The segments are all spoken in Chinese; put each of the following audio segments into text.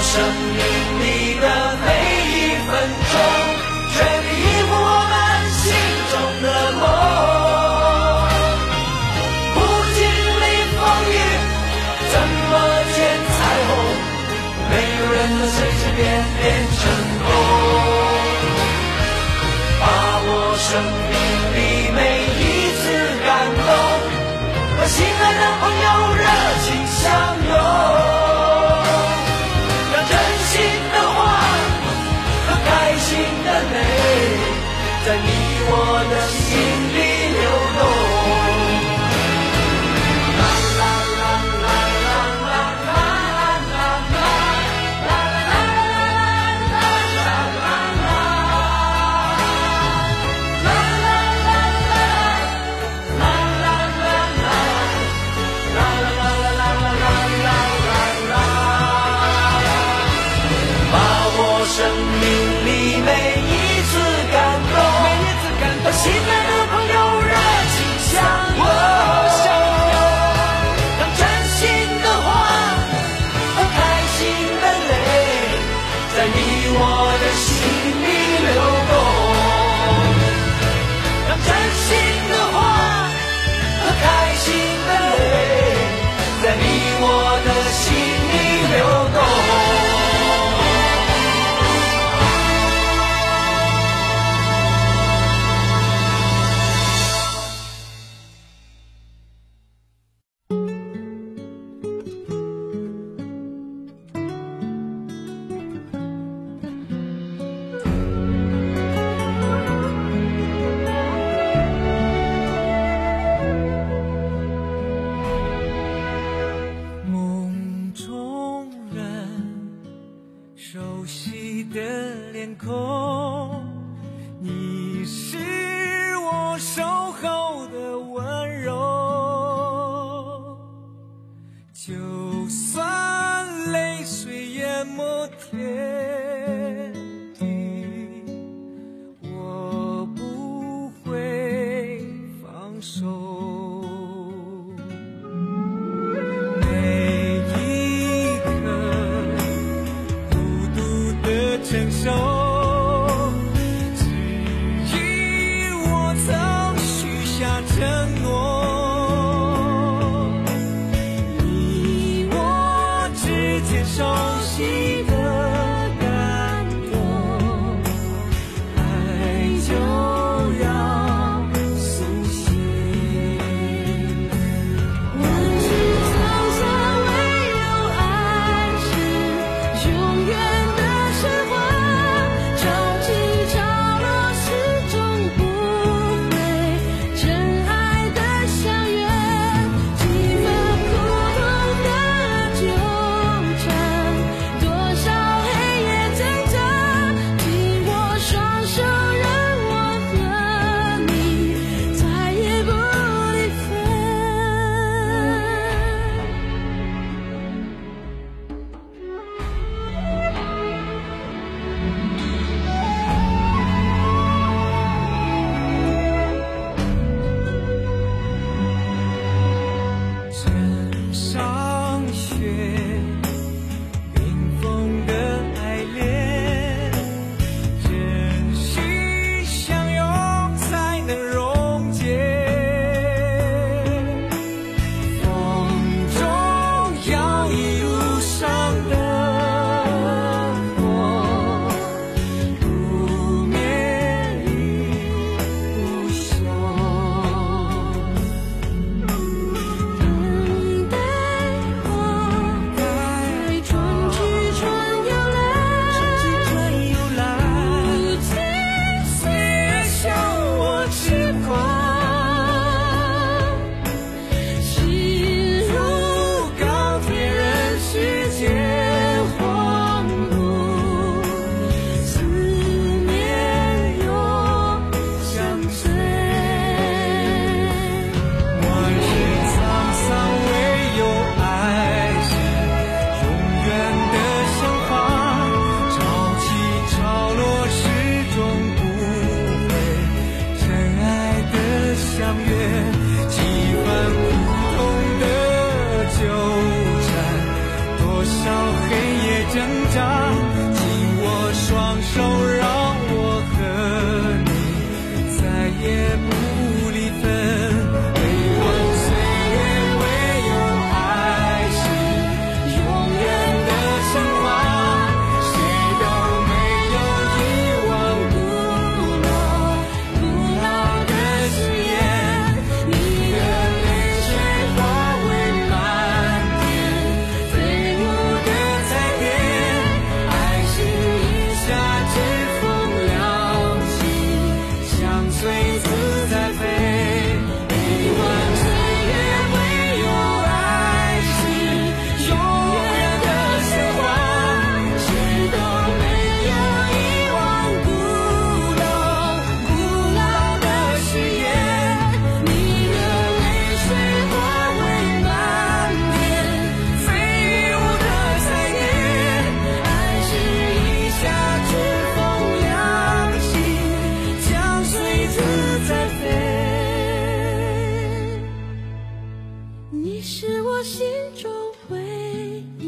生命里的每一分钟全力以赴我们心中的梦不经历风雨怎么见彩虹没有人能随随便便成功把握生命里每一次感动和心爱的朋友热情相 one that she is. care. 你是我心中唯一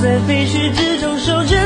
在废墟之中守着